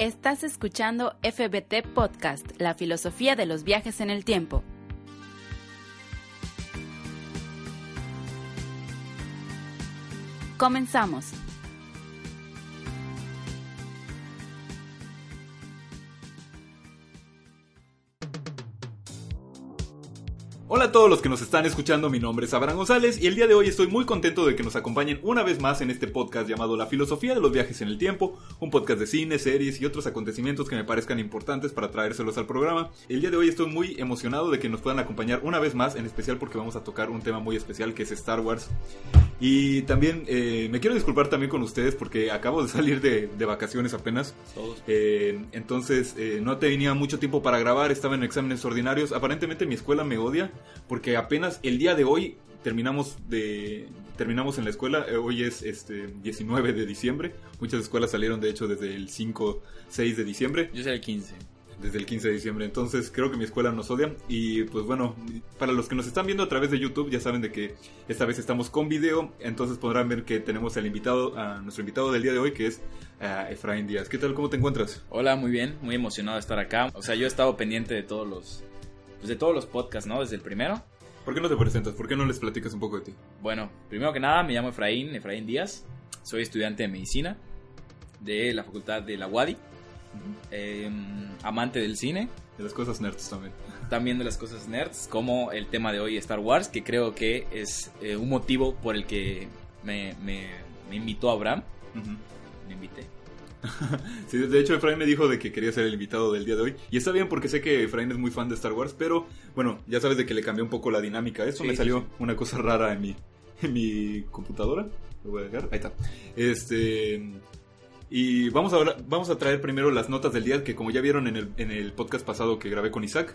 Estás escuchando FBT Podcast, la filosofía de los viajes en el tiempo. Comenzamos. Hola a todos los que nos están escuchando, mi nombre es Abraham González y el día de hoy estoy muy contento de que nos acompañen una vez más en este podcast llamado La Filosofía de los Viajes en el Tiempo, un podcast de cine, series y otros acontecimientos que me parezcan importantes para traérselos al programa. El día de hoy estoy muy emocionado de que nos puedan acompañar una vez más, en especial porque vamos a tocar un tema muy especial que es Star Wars. Y también eh, me quiero disculpar también con ustedes porque acabo de salir de, de vacaciones apenas. Eh, entonces eh, no tenía mucho tiempo para grabar, estaba en exámenes ordinarios. Aparentemente mi escuela me odia porque apenas el día de hoy terminamos de terminamos en la escuela eh, hoy es este 19 de diciembre muchas escuelas salieron de hecho desde el 5 6 de diciembre Yo soy el 15. desde el 15 de diciembre entonces creo que mi escuela nos odia y pues bueno para los que nos están viendo a través de YouTube ya saben de que esta vez estamos con video entonces podrán ver que tenemos al invitado a nuestro invitado del día de hoy que es eh, Efraín Díaz ¿qué tal cómo te encuentras? Hola, muy bien, muy emocionado de estar acá. O sea, yo he estado pendiente de todos los pues de todos los podcasts, ¿no? Desde el primero. ¿por qué no te presentas? ¿por qué no les platicas un poco de ti? Bueno, primero que nada, me llamo Efraín, Efraín Díaz. Soy estudiante de medicina de la Facultad de la UADI. Eh, amante del cine, de las cosas nerds también también de las cosas nerds, como el tema de hoy Star Wars, que creo que es eh, un motivo por el que me, me, me invitó Abraham. Ujú. Me invité. Sí, de hecho Efraín me dijo de que quería ser el invitado del día de hoy. Y está bien porque sé que Efraín es muy fan de Star Wars, pero bueno, ya sabes de que le cambié un poco la dinámica. Eso Sí, me salió sí. una cosa rara en mi, en mi computadora. Lo voy a dejar. Ahí está. Este. Y vamos a, vamos a traer primero las notas del día, que como ya vieron en el, en el podcast pasado que grabé con Isaac,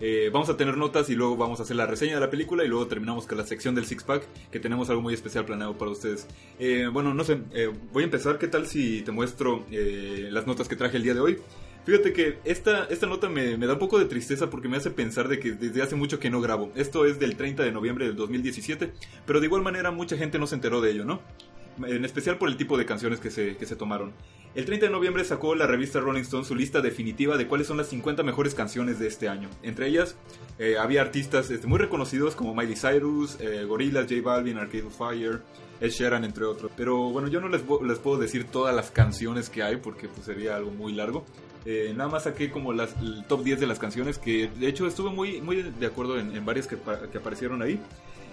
eh, vamos a tener notas y luego vamos a hacer la reseña de la película y luego terminamos con la sección del Six Pack, que tenemos algo muy especial planeado para ustedes. Eh, bueno, no sé, eh, voy a empezar. ¿Qué tal si te muestro eh, las notas que traje el día de hoy? Fíjate que esta, esta nota me, me da un poco de tristeza porque me hace pensar de que desde hace mucho que no grabo. Esto es del 30 de noviembre del 2017, pero de igual manera mucha gente no se enteró de ello, ¿no? En especial por el tipo de canciones que se, que se tomaron. El 30 de noviembre sacó la revista Rolling Stone su lista definitiva de cuáles son las 50 mejores canciones de este año. Entre ellas eh, había artistas este, muy reconocidos como Miley Cyrus, eh, Gorillaz, J Balvin, Arcade Fire, Ed Sheeran, entre otros. Pero bueno, yo no les, les puedo decir todas las canciones que hay porque pues, sería algo muy largo. Eh, nada más saqué como las, el top 10 de las canciones que de hecho estuve muy, muy de acuerdo en, varias que, que aparecieron ahí.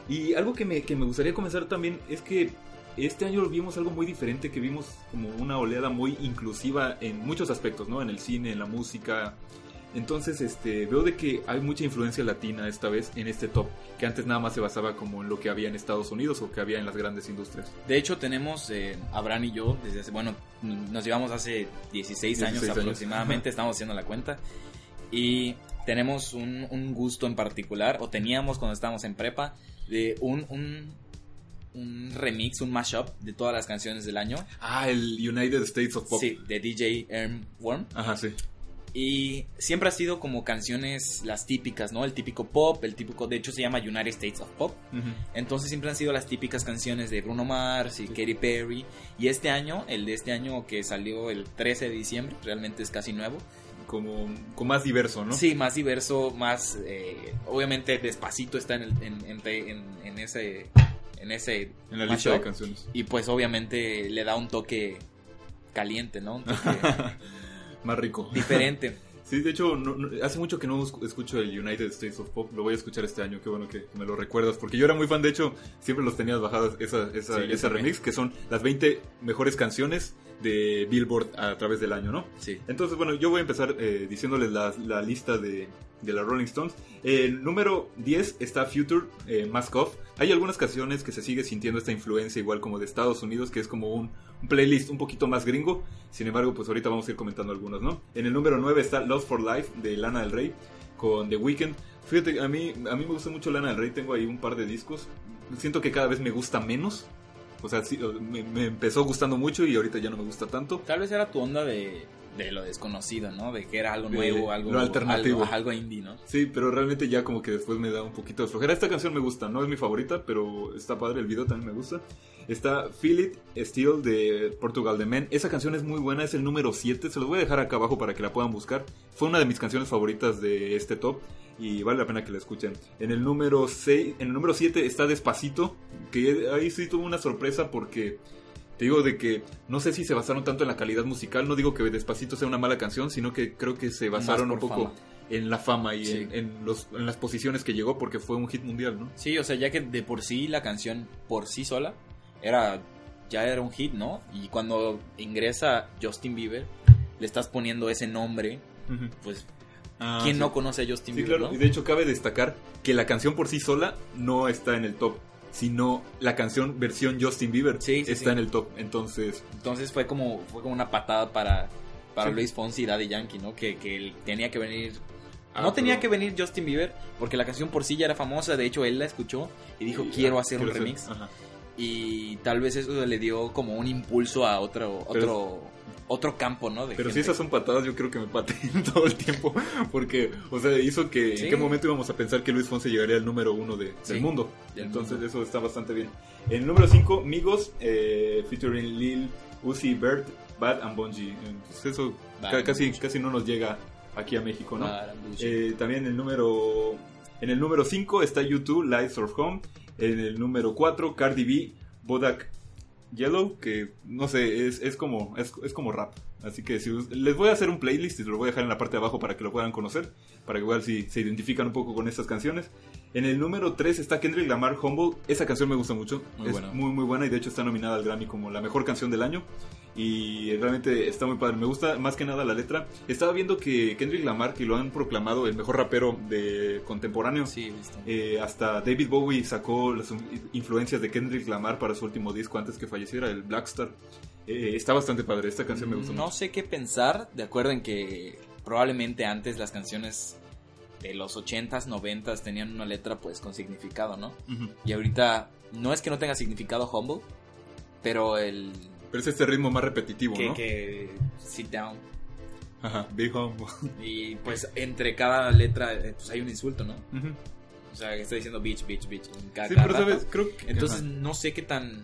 Y algo que me, que me gustaría comenzar también es que este año vimos algo muy diferente, que vimos como una oleada muy inclusiva en muchos aspectos, ¿no? En el cine, en la música. Entonces, este, veo de que hay mucha influencia latina esta vez en este top, que antes nada más se basaba como en lo que había en Estados Unidos o que había en las grandes industrias. De hecho, tenemos eh, Abraham y yo desde hace, bueno, nos llevamos hace 16 años 16 años. aproximadamente, estamos haciendo la cuenta. Y tenemos un, un gusto en particular, o teníamos cuando estábamos en prepa, de un, un, un remix, un mashup de todas las canciones del año. Ah, el United States of Pop. Sí, de DJ Worm. Ajá, sí. Y siempre ha sido como canciones las típicas, ¿no? El típico pop, el típico, de hecho se llama United States of Pop. Entonces siempre han sido las típicas canciones de Bruno Mars y Katy Perry. Y este año, el de este año que salió el 13 de diciembre, realmente es casi nuevo. Como, como más diverso, ¿no? Sí, más diverso, más... eh, obviamente Despacito está en, el, en- en- en ese... En ese En la lista de canciones. Y pues obviamente le da un toque caliente, ¿no? Un toque Más rico. diferente. Sí, de hecho, no- no- hace mucho que no escu- escucho el United States of Pop. Lo voy a escuchar este año. Qué bueno que me lo recuerdas. Porque yo era muy fan. De hecho, siempre los tenías bajadas esa, esa, Sí, esa remix. Que son las 20 mejores canciones de Billboard a través del año, ¿no? Sí. Entonces, bueno, yo voy a empezar eh, diciéndoles la, la lista de, de la Rolling Stones. El número 10 está Future, eh, Mask Off. Hay algunas canciones que se sigue sintiendo esta influencia igual como de Estados Unidos, que es como un, un playlist un poquito más gringo. Sin embargo, pues ahorita vamos a ir comentando algunos, ¿no? En el número 9 está Lost for Life de Lana del Rey con The Weeknd. Fíjate, a mí, a mí me gusta mucho Lana del Rey, tengo ahí un par de discos. Siento que cada vez me gusta menos. O sea, sí, me, me empezó gustando mucho y ahorita ya no me gusta tanto. Tal vez era tu onda de, de lo desconocido, ¿no? De que era algo De nuevo, algo lo alternativo. algo, algo indie, ¿no? Sí, pero realmente ya como que después me da un poquito de flojera. Esta canción me gusta, no es mi favorita, pero está padre, el video también me gusta. Está Feel It Still de Portugal de Men. Esa canción es muy buena, es el número 7. Se los voy a dejar acá abajo para que la puedan buscar. Fue una de mis canciones favoritas de este top y vale la pena que la escuchen. En el número 6, en el número 7 está Despacito, que ahí sí tuvo una sorpresa porque te digo de que no sé si se basaron tanto en la calidad musical, no digo que Despacito sea una mala canción, sino que creo que se basaron un poco fama. en la fama y Sí. en, en los, en las posiciones que llegó porque fue un hit mundial, ¿no? Sí, o sea, ya que de por sí la canción por sí sola era ya era un hit, ¿no? Y cuando ingresa Justin Bieber, le estás poniendo ese nombre, pues Ah, ¿quién sí. no conoce a Justin Sí, Bieber, claro. no? Y de hecho cabe destacar que la canción por sí sola no está en el top, sino la canción versión Justin Bieber Sí, sí, está sí. en el top. Entonces, Entonces fue como fue como una patada para para Sí. Luis Fonsi y Daddy Yankee, ¿no? Que, que él tenía que venir Ah, no tenía pero- que venir Justin Bieber porque la canción por sí ya era famosa, de hecho él la escuchó y dijo, y- "Quiero ah, hacer quiero un remix." Ajá. Y tal vez eso le dio como un impulso a otro Pero- otro otro campo, ¿no? De Pero si esas son patadas, yo creo que me pateen todo el tiempo. Porque, o sea, hizo que Sí. en qué momento íbamos a pensar que Luis Fonsi llegaría al número uno de- Sí, del mundo. del Entonces, mundo. eso está bastante bien. En el número 5, Migos, eh, featuring Lil Uzi Vert, Bad and Bungie. Entonces, eso Bad casi, Bungie. casi no nos llega aquí a México, ¿no? Eh, también el número en el número 5 está YouTube Lights of Home. En el número 4 Cardi B Bodak Yellow, que no sé, es, es como es, es como rap. Así que si les voy a hacer un playlist y lo voy a dejar en la parte de abajo para que lo puedan conocer, para que igual si se identifican un poco con estas canciones. En el número 3 está Kendrick Lamar Humble. Esa canción me gusta mucho. Muy es buena. muy muy buena y de hecho está nominada al Grammy como la mejor canción del año. Y realmente está muy padre. Me gusta más que nada la letra. Estaba viendo que Kendrick Lamar, que lo han proclamado el mejor rapero de contemporáneo, Sí, listo. eh, hasta David Bowie sacó las influencias de Kendrick Lamar para su último disco antes que falleciera, el Blackstar. Eh, está bastante padre, esta canción me gusta no mucho. sé qué pensar, de acuerdo en que probablemente antes las canciones de los 80s, 90s tenían una letra pues con significado, ¿no? Y ahorita no es que no tenga significado Humble, pero el Pero es este ritmo más repetitivo, que, ¿no? que sit down Ajá, Big Humble. y pues entre cada letra eh, pues hay un insulto, ¿no? O sea, que está diciendo bitch, bitch, bitch. en cada- Sí, pero sabes, creo que... Entonces ajá. no sé qué tan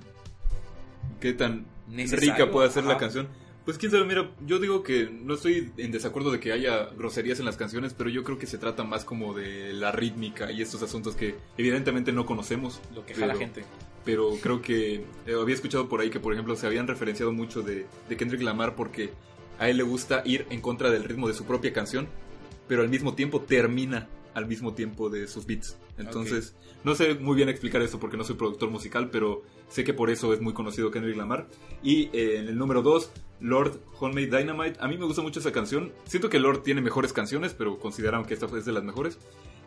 qué tan necesario, rica puede ser la canción. Pues quién sabe, mira, yo digo que no estoy en desacuerdo de que haya groserías en las canciones, pero yo creo que se trata más como de la rítmica y estos asuntos que evidentemente no conocemos. lo que pero- gente. pero creo que eh, había escuchado por ahí que, por ejemplo, se habían referenciado mucho de, de Kendrick Lamar porque a él le gusta ir en contra del ritmo de su propia canción, pero al mismo tiempo termina al mismo tiempo de sus beats. Entonces, no sé muy bien explicar esto porque no soy productor musical, pero sé que por eso es muy conocido Kendrick Lamar. Y eh, en el número 2, Lord Homemade Dynamite. A mí me gusta mucho esa canción. Siento que Lord tiene mejores canciones, pero consideraron que esta es de las mejores.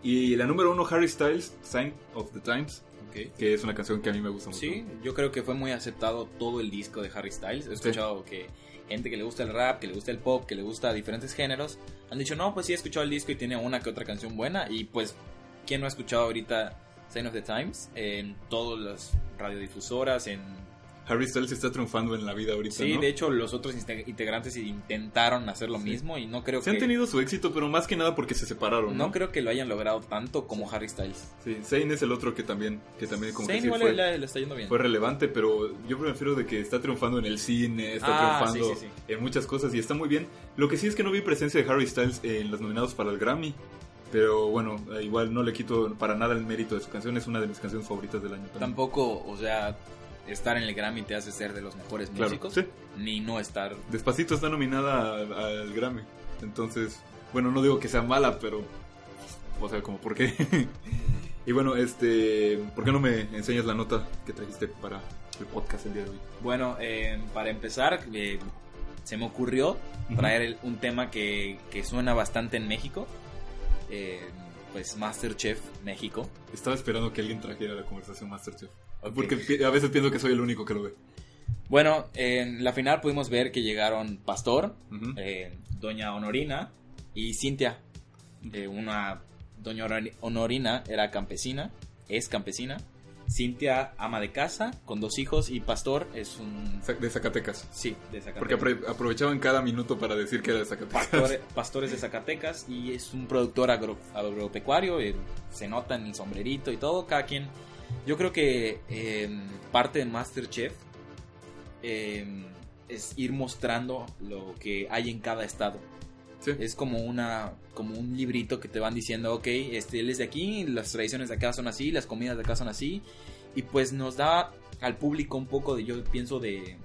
Y la número 1, Harry Styles, Sign of the Times, que es una canción que a mí me gusta mucho. Sí, yo creo que fue muy aceptado todo el disco de Harry Styles. He escuchado que gente que le gusta el rap, que le gusta el pop, que le gusta diferentes géneros, han dicho, no, pues sí he escuchado el disco y tiene una que otra canción buena. Y pues, ¿quién no ha escuchado ahorita Sign of the Times? En todas las radiodifusoras, en... Harry Styles está triunfando en la vida ahorita, Sí, ¿no? de hecho los otros inte- integrantes intentaron hacer lo Sí. mismo y no creo Se que... han tenido su éxito, pero más que nada porque se separaron, ¿no? No creo que lo hayan logrado tanto como Harry Styles. Sí, Zayn es el otro que también, que también como que Zayn sí igual fue, le, le está yendo bien. fue relevante, pero yo prefiero de que está triunfando en el cine, está Ah, triunfando sí, sí, sí. en muchas cosas y está muy bien. Lo que sí es que no vi presencia de Harry Styles en los nominados para el Grammy, pero bueno, eh, igual no le quito para nada el mérito de su canción, es una de mis canciones favoritas del año. también. Tampoco, o sea, estar en el Grammy te hace ser de los mejores Claro, músicos, sí. ni no estar. Despacito está nominada al, al Grammy, entonces, bueno, no digo que sea mala, pero, o sea, como por qué. y bueno, este, ¿por qué no me enseñas la nota que trajiste para el podcast el día de hoy? Bueno, eh, para empezar, eh, se me ocurrió traer el- un tema que, que suena bastante en México. Eh, pues Masterchef México. Estaba esperando que alguien trajera la conversación Masterchef. Porque a veces pienso que soy el único que lo ve. Bueno, en la final pudimos ver que llegaron Pastor, eh, Doña Honorina y Cintia. Eh, una Doña Honor- Honorina era campesina, es campesina. Cintia ama de casa con dos hijos y Pastor es un De Zacatecas. sí de Zacatecas. Porque apro- aprovechaban cada minuto para decir que era de Zacatecas. Pastor- pastores de Zacatecas y es un productor agro- agropecuario. eh, se nota en el sombrerito y todo. Cada quien. Yo creo que eh, parte de Masterchef eh, es ir mostrando lo que hay en cada estado. Sí. Es como una como un librito que te van diciendo, ok, este, él es de aquí, las tradiciones de acá son así, las comidas de acá son así. Y pues nos da al público un poco de, yo pienso, de,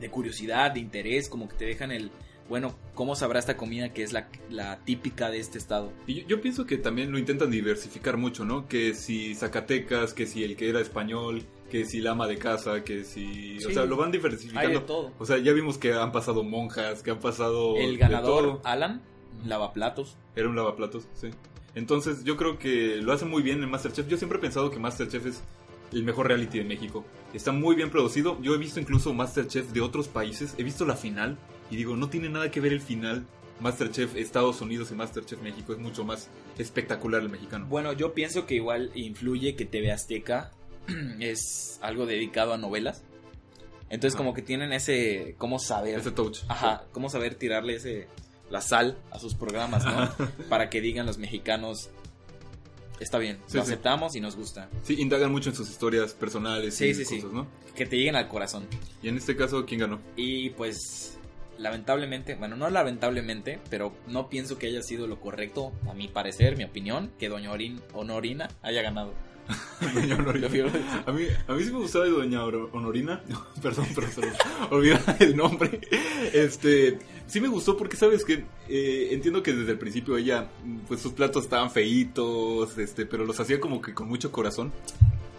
de curiosidad, de interés, como que te dejan el, bueno, ¿cómo sabrá esta comida que es la, la típica de este estado? Y yo, yo pienso que también lo intentan diversificar mucho, ¿no? Que si Zacatecas, que si el que era español, que si la ama de casa, que si... O sea, lo van Hay de diversificando. todo. O sea, ya vimos que han pasado monjas, que han pasado... El de ganador, todo. Alan, lavaplatos. Era un lavaplatos, sí. Entonces yo creo que lo hace muy bien en Masterchef. Yo siempre he pensado que Masterchef es el mejor reality de México. Está muy bien producido. Yo he visto incluso Masterchef de otros países. He visto la final y digo, no tiene nada que ver el final. Masterchef Estados Unidos y Masterchef México es mucho más espectacular el mexicano. Bueno, yo pienso que igual influye que TV Azteca es algo dedicado a novelas. Entonces como que tienen ese, cómo saber, Ese touch. ajá, cómo saber tirarle ese, la sal a sus programas, ¿no? Para que digan los mexicanos, está bien, Sí, lo sí. aceptamos y nos gusta. Sí, indagan mucho en sus historias personales Sí, y sí, sí. cosas, ¿no? Que te lleguen al corazón. Y en este caso, ¿quién ganó? Y pues, lamentablemente, bueno, no lamentablemente, pero no pienso que haya sido lo correcto, a mi parecer, mi opinión, que Doña Orin- Honorina haya ganado. Doña Honorina. A mí, a mí sí me gustaba Doña Oro- Honorina. Perdón, pero se me olvidó el nombre. Este, sí me gustó porque, ¿sabes que Entiendo que desde el principio ella, pues sus platos estaban feitos, este, pero los hacía como que con mucho corazón.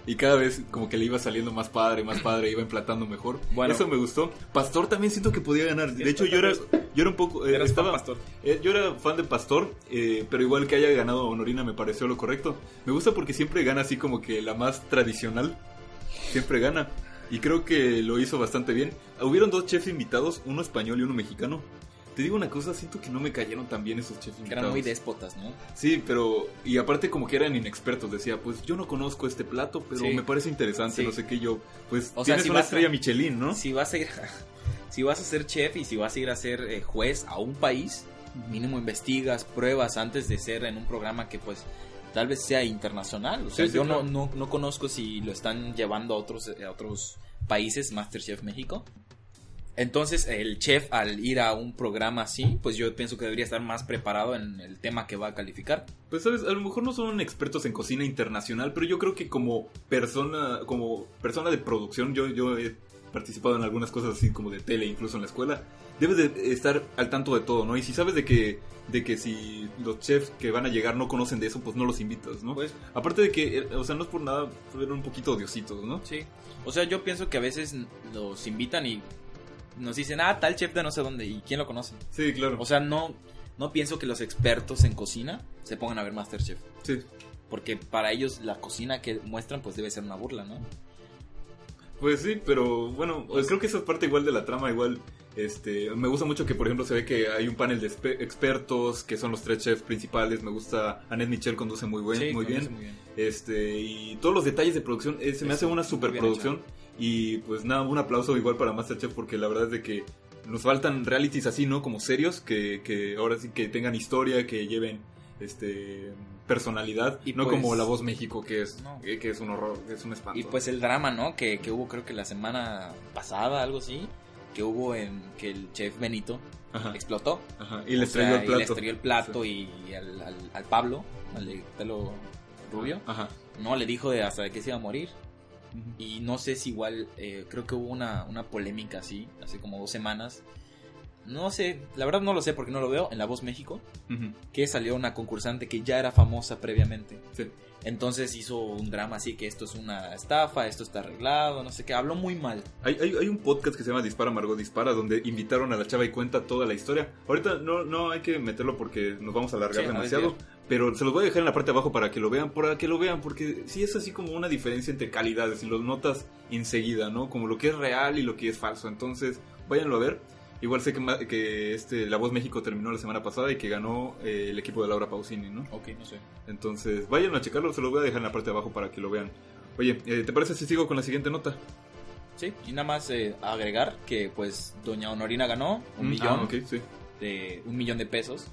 Y cada vez como que le iba saliendo más padre, más padre, iba emplatando mejor. Bueno. Eso me gustó. Pastor también siento que podía ganar. De hecho, yo era, yo era un poco... eh, estaba, pastor. eh, yo era fan de Pastor, eh, pero igual que haya ganado Honorina me pareció lo correcto. Me gusta porque siempre gana así como que la más tradicional. Siempre gana. Y creo que lo hizo bastante bien. Hubieron dos chefs invitados, uno español y uno mexicano. Te digo una cosa, siento que no me cayeron tan bien esos chefs Que invitados. eran muy déspotas, ¿no? Sí, pero... Y aparte como que eran inexpertos. Decía, pues yo no conozco este plato, pero Sí. me parece interesante, Sí. no sé qué. Yo, pues O sea, tienes si una vas a- estrella Michelin, ¿no? Si vas a ir, si vas a ser chef y si vas a ir a ser eh, juez a un país, mínimo investigas, pruebas antes de ser en un programa que pues tal vez sea internacional. O sea, Sí, yo no, no, no conozco si lo están llevando a otros, a otros países, Masterchef México. Entonces, el chef al ir a un programa así, pues yo pienso que debería estar más preparado en el tema que va a calificar. Pues sabes, a lo mejor no son expertos en cocina internacional, pero yo creo que como persona, como persona de producción, yo, yo he participado en algunas cosas así como de tele, incluso en la escuela, debes de estar al tanto de todo, ¿no? Y si sabes de que, de que si los chefs que van a llegar no conocen de eso, pues no los invitas, ¿no? Pues Aparte de que, eh, o sea, no es por nada, fueron un poquito odiositos, ¿no? Sí. O sea, yo pienso que a veces los invitan y nos dicen, ah, tal chef de no sé dónde, ¿y quién lo conoce? Sí, claro. O sea, no, no pienso que los expertos en cocina se pongan a ver Masterchef. sí. Porque para ellos la cocina que muestran pues debe ser una burla, ¿no? Pues sí, pero bueno, pues creo que esa es parte igual de la trama, igual este me gusta mucho que por ejemplo se ve que hay un panel de expertos que son los tres chefs principales, me gusta Annette Michel conduce muy buen, Sí, muy bien. muy bien. Este y todos los detalles de producción eh, se me Es hace una superproducción y pues nada, un aplauso igual para Masterchef porque la verdad es de que nos faltan realities así, ¿no? Como serios que, que ahora sí que tengan historia, que lleven este personalidad Y no pues- como La Voz México que es No. eh, que es un horror, que es un espanto. Y pues el drama, ¿no? Que, que hubo creo que la semana pasada, algo así, que hubo en que el chef Benito Ajá, explotó. ajá, y le sea, estrelló el y plato. le estrelló el plato y al, al- al Pablo, al de pelo rubio, Ajá. no, le dijo de hasta de que se iba a morir. Y no sé si igual, eh, creo que hubo una, una polémica así, hace como dos semanas, no sé, la verdad no lo sé porque no lo veo, en La Voz México, Ujú. que salió una concursante que ya era famosa previamente. Sí. Entonces hizo un drama así que esto es una estafa, esto está arreglado, no sé qué, habló muy mal. Hay, hay, hay un podcast que se llama Dispara Margot Dispara donde invitaron a la chava y cuenta toda la historia. Ahorita no, no hay que meterlo porque nos vamos a alargar Sí, a demasiado. desviar. Pero se los voy a dejar en la parte de abajo para que lo vean, para que lo vean, porque sí es así como una diferencia entre calidades y lo notas enseguida, ¿no? Como lo que es real y lo que es falso. Entonces, váyanlo a ver. Igual sé que, que este, La Voz México terminó la semana pasada y que ganó eh, el equipo de Laura Pausini, ¿no? Ok, no sé. Entonces, vayan a checarlo, se los voy a dejar en la parte de abajo para que lo vean. Oye, eh, ¿te parece si sigo con la siguiente nota? Sí, y nada más eh, agregar que pues Doña Honorina ganó un Mm, millón Ah, sí. de un millón de pesos,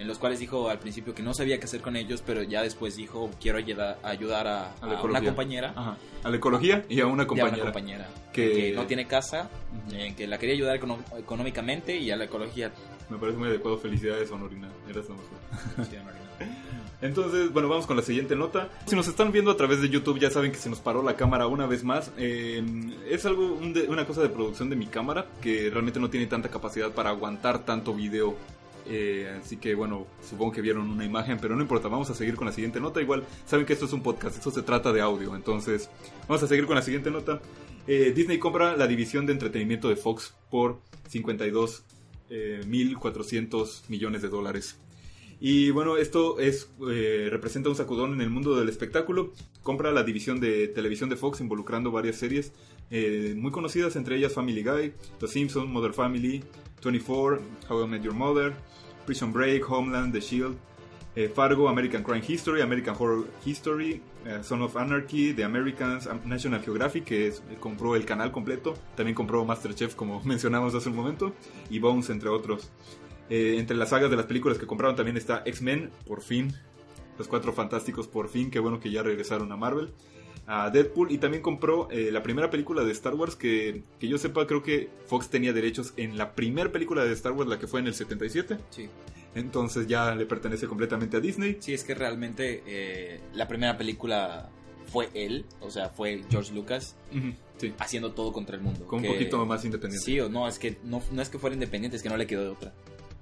en los cuales dijo al principio que no sabía qué hacer con ellos, pero ya después dijo quiero ayudar, ayudar a, A la a una compañera, Ajá. A la ecología y a una a compañera. una compañera Que- que... no tiene casa, eh, que la quería ayudar económicamente y a la ecología. Me parece muy adecuado. Felicidades, Honorina. Eras la mejor. Sí. Entonces, bueno, vamos con la siguiente nota. Si nos están viendo a través de YouTube, ya saben que se nos paró la cámara una vez más. Eh, es algo, un de- una cosa de producción de mi cámara que realmente no tiene tanta capacidad para aguantar tanto video. Eh, así que bueno, supongo que vieron una imagen, pero no importa, vamos a seguir con la siguiente nota. Igual saben que esto es un podcast, esto se trata de audio, entonces vamos a seguir con la siguiente nota. Eh, Disney compra la división de entretenimiento de Fox por 52 eh, 1.400 millones de dólares. Y bueno, esto es eh, representa un sacudón en el mundo del espectáculo. Compra la división de televisión de Fox involucrando varias series eh, muy conocidas, entre ellas Family Guy, Los Simpsons, Mother Family, 24, How I Met Your Mother, Prison Break, Homeland, The Shield, eh, Fargo, American Crime History, American Horror History, eh, Son of Anarchy, The Americans, Am- National Geographic, que es- compró el canal completo, también compró Masterchef, como mencionamos hace un momento, y Bones, entre otros. Eh, entre las sagas de las películas que compraron también está X-Men, por fin. Los Cuatro Fantásticos, por fin. Qué bueno que ya regresaron a Marvel. A Deadpool y también compró eh, la primera película de Star Wars que, que yo sepa creo que Fox tenía derechos en la primera película de Star Wars, la que fue en el 77. Sí. Entonces ya le pertenece completamente a Disney. Sí, es que realmente eh, la primera película fue él, o sea, fue George Lucas Sí, haciendo todo contra el mundo. con un que- poquito más independiente. Sí o no, es que no, no es que fuera independiente, es que no le quedó de otra.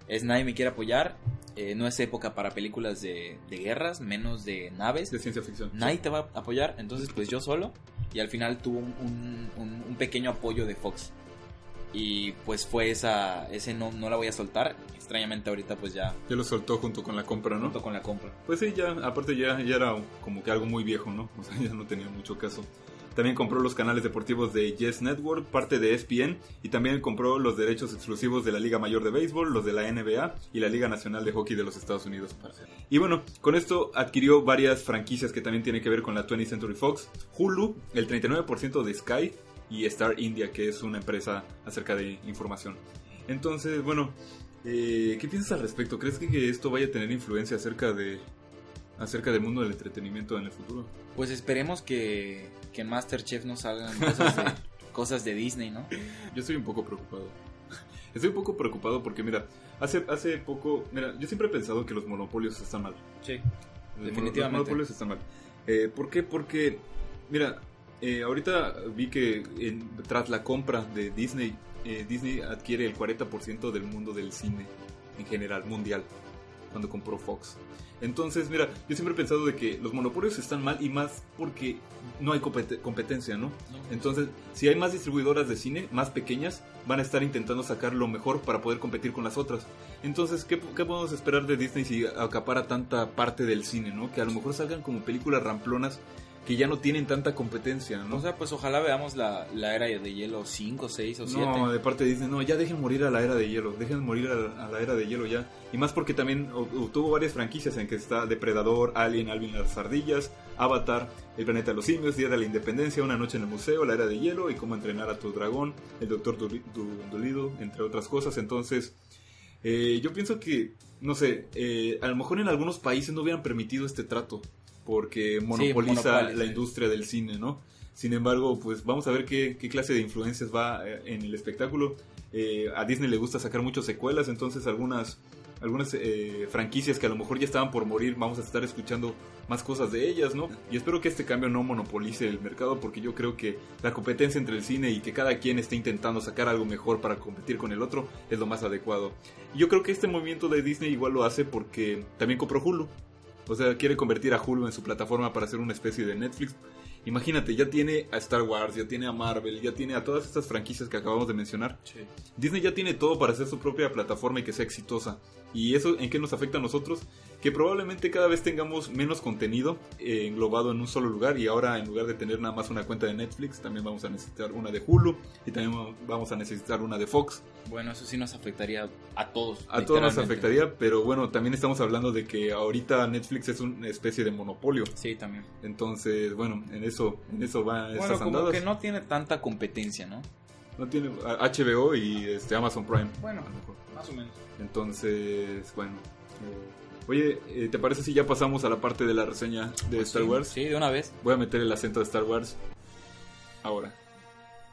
Es nadie me quiere apoyar, eh, no es época para películas de, de guerras, menos de naves. De ciencia ficción. Nadie te va a apoyar, entonces pues yo solo. Y al final tuvo un- un- un pequeño apoyo de Fox. Y pues fue esa, ese no, no la voy a soltar. Extrañamente ahorita pues ya Ya lo soltó junto con la compra, ¿no? junto con la compra. Pues sí, ya, aparte ya, ya era como que algo muy viejo, ¿no? O sea, ya no tenía mucho caso. También compró los canales deportivos de Yes Network, parte de ESPN, y también compró los derechos exclusivos de la Liga Mayor de Béisbol, los de la NBA y la Liga Nacional de Hockey de los Estados Unidos. Y bueno, con esto adquirió varias franquicias que también tienen que ver con la 20th Century Fox, Hulu, el 39% de Sky y Star India, que es una empresa acerca de información. Entonces, bueno, eh, ¿qué piensas al respecto? ¿Crees que, que esto vaya a tener influencia acerca de acerca del mundo del entretenimiento en el futuro? Pues esperemos que, que en Masterchef no salgan cosas de, cosas de Disney, ¿no? Yo estoy un poco preocupado. Estoy un poco preocupado porque, mira, hace, hace poco, mira, yo siempre he pensado que los monopolios están mal. Sí. Los Definitivamente. Los monopolios están mal. Eh, ¿Por qué? Porque, mira, eh, ahorita vi que en- tras la compra de Disney, eh, Disney adquiere el 40% del mundo del cine en general, mundial, cuando compró Fox. Entonces, mira, yo siempre he pensado de que los monopolios están mal y más porque no hay compet- competencia, ¿no? Entonces, si hay más distribuidoras de cine, más pequeñas, van a estar intentando sacar lo mejor para poder competir con las otras. Entonces, ¿qué, qué podemos esperar de Disney si acapara tanta parte del cine, ¿no? Que a lo mejor salgan como películas ramplonas que ya no tienen tanta competencia, ¿no? O sea, pues ojalá veamos la, la era de hielo 5, 6 o 7. No, de parte de Disney, no, ya dejen morir a la era de hielo, dejen morir a la, a la era de hielo ya. Y más porque también o- o tuvo varias franquicias en que está Depredador, Alien, Alvin las ardillas, Avatar, El planeta de los simios, Día de la Independencia, Una noche en el museo, La era de hielo y Cómo entrenar a tu dragón, El Doctor Dolittle, entre otras cosas. Entonces, eh, yo pienso que, no sé, eh, a lo mejor en algunos países no hubieran permitido este trato porque monopoliza la industria del cine, ¿no? Sin embargo, pues vamos a ver qué, qué clase de influencias va eh, en el espectáculo. Eh, a Disney le gusta sacar muchas secuelas, entonces algunas algunas eh, franquicias que a lo mejor ya estaban por morir, vamos a estar escuchando más cosas de ellas, ¿no? Y espero que este cambio no monopolice el mercado porque yo creo que la competencia entre el cine y que cada quien esté intentando sacar algo mejor para competir con el otro es lo más adecuado. Y yo creo que este movimiento de Disney igual lo hace porque también compró Hulu. O sea, quiere convertir a Hulu en su plataforma para hacer una especie de Netflix. Imagínate, ya tiene a Star Wars, ya tiene a Marvel, ya tiene a todas estas franquicias que acabamos de mencionar. Disney ya tiene todo para hacer su propia plataforma y que sea exitosa. ¿Y eso en qué nos afecta a nosotros? Que probablemente cada vez tengamos menos contenido eh, englobado en un solo lugar y ahora en lugar de tener nada más una cuenta de Netflix, también vamos a necesitar una de Hulu y también vamos a necesitar una de Fox. Bueno, eso sí nos afectaría a todos. A todos nos afectaría, pero bueno, también estamos hablando de que ahorita Netflix es una especie de monopolio. Sí, también. Entonces, bueno, en eso, en eso va bueno, como que no tiene tanta competencia, ¿no? No tiene HBO y este Amazon Prime. Bueno, más o menos. Entonces, bueno. Eh, oye, eh, ¿te parece si ya pasamos a la parte de la reseña de Pues Star sí, Wars? Sí, de una vez. Voy a meter el acento de Star Wars ahora.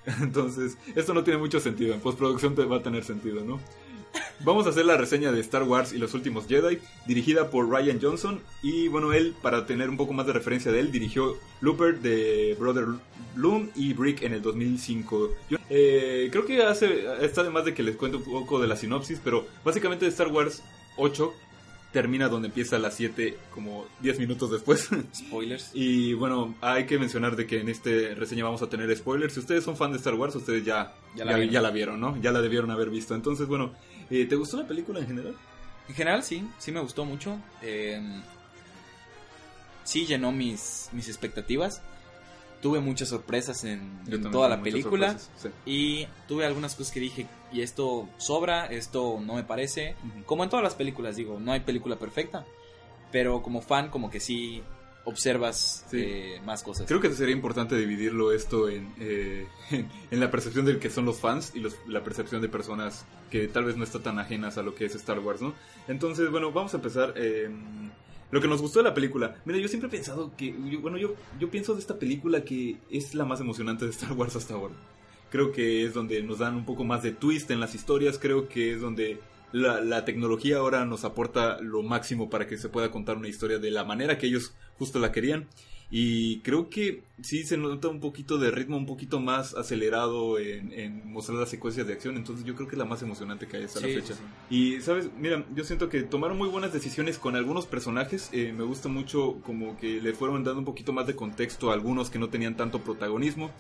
Entonces, esto no tiene mucho sentido. En postproducción te va a tener sentido, ¿no? Vamos a hacer la reseña de Star Wars y los últimos Jedi, dirigida por Ryan Johnson. Y bueno, él, para tener un poco más de referencia de él, dirigió Looper de Brother Loom y Brick en el 2005. Yo, eh, creo que hace, está de más de que les cuente un poco de la sinopsis, pero básicamente Star Wars 8 termina donde empieza la 7 como 10 minutos después. Spoilers. y bueno, hay que mencionar de que en este reseña vamos a tener spoilers. Si ustedes son fan de Star Wars, ustedes ya, Ya ya, la ya vieron. la vieron, ¿no? Ya la debieron haber visto. Entonces, bueno, eh, ¿te gustó la película en general? En general sí, sí me gustó mucho. Eh, sí llenó mis, mis expectativas. Tuve muchas sorpresas en, toda la película. sí. Y tuve algunas cosas que dije, y esto sobra, esto no me parece. Como en todas las películas, digo, no hay película perfecta. Pero como fan, como que sí observas Sí. eh, más cosas. Creo que sería importante dividirlo esto en, eh, en, en la percepción del que son los fans y los- la percepción de personas que tal vez no están tan ajenas a lo que es Star Wars, ¿no? Entonces, bueno, vamos a empezar. eh, lo que nos gustó de la película. Mira, yo siempre he pensado que, yo- bueno, yo, yo pienso de esta película que es la más emocionante de Star Wars hasta ahora. Creo que es donde nos dan un poco más de twist en las historias, creo que es donde la, la tecnología ahora nos aporta lo máximo para que se pueda contar una historia de la manera que ellos justo la querían. Y creo que sí se nota un poquito de ritmo, un poquito más acelerado en, en mostrar las secuencias de acción. Entonces yo creo que es la más emocionante que hay hasta Sí, la fecha. sí, Y, ¿sabes? Mira, yo siento que tomaron muy buenas decisiones con algunos personajes. Eh, me gusta mucho como que le fueron dando un poquito más de contexto a algunos que no tenían tanto protagonismo.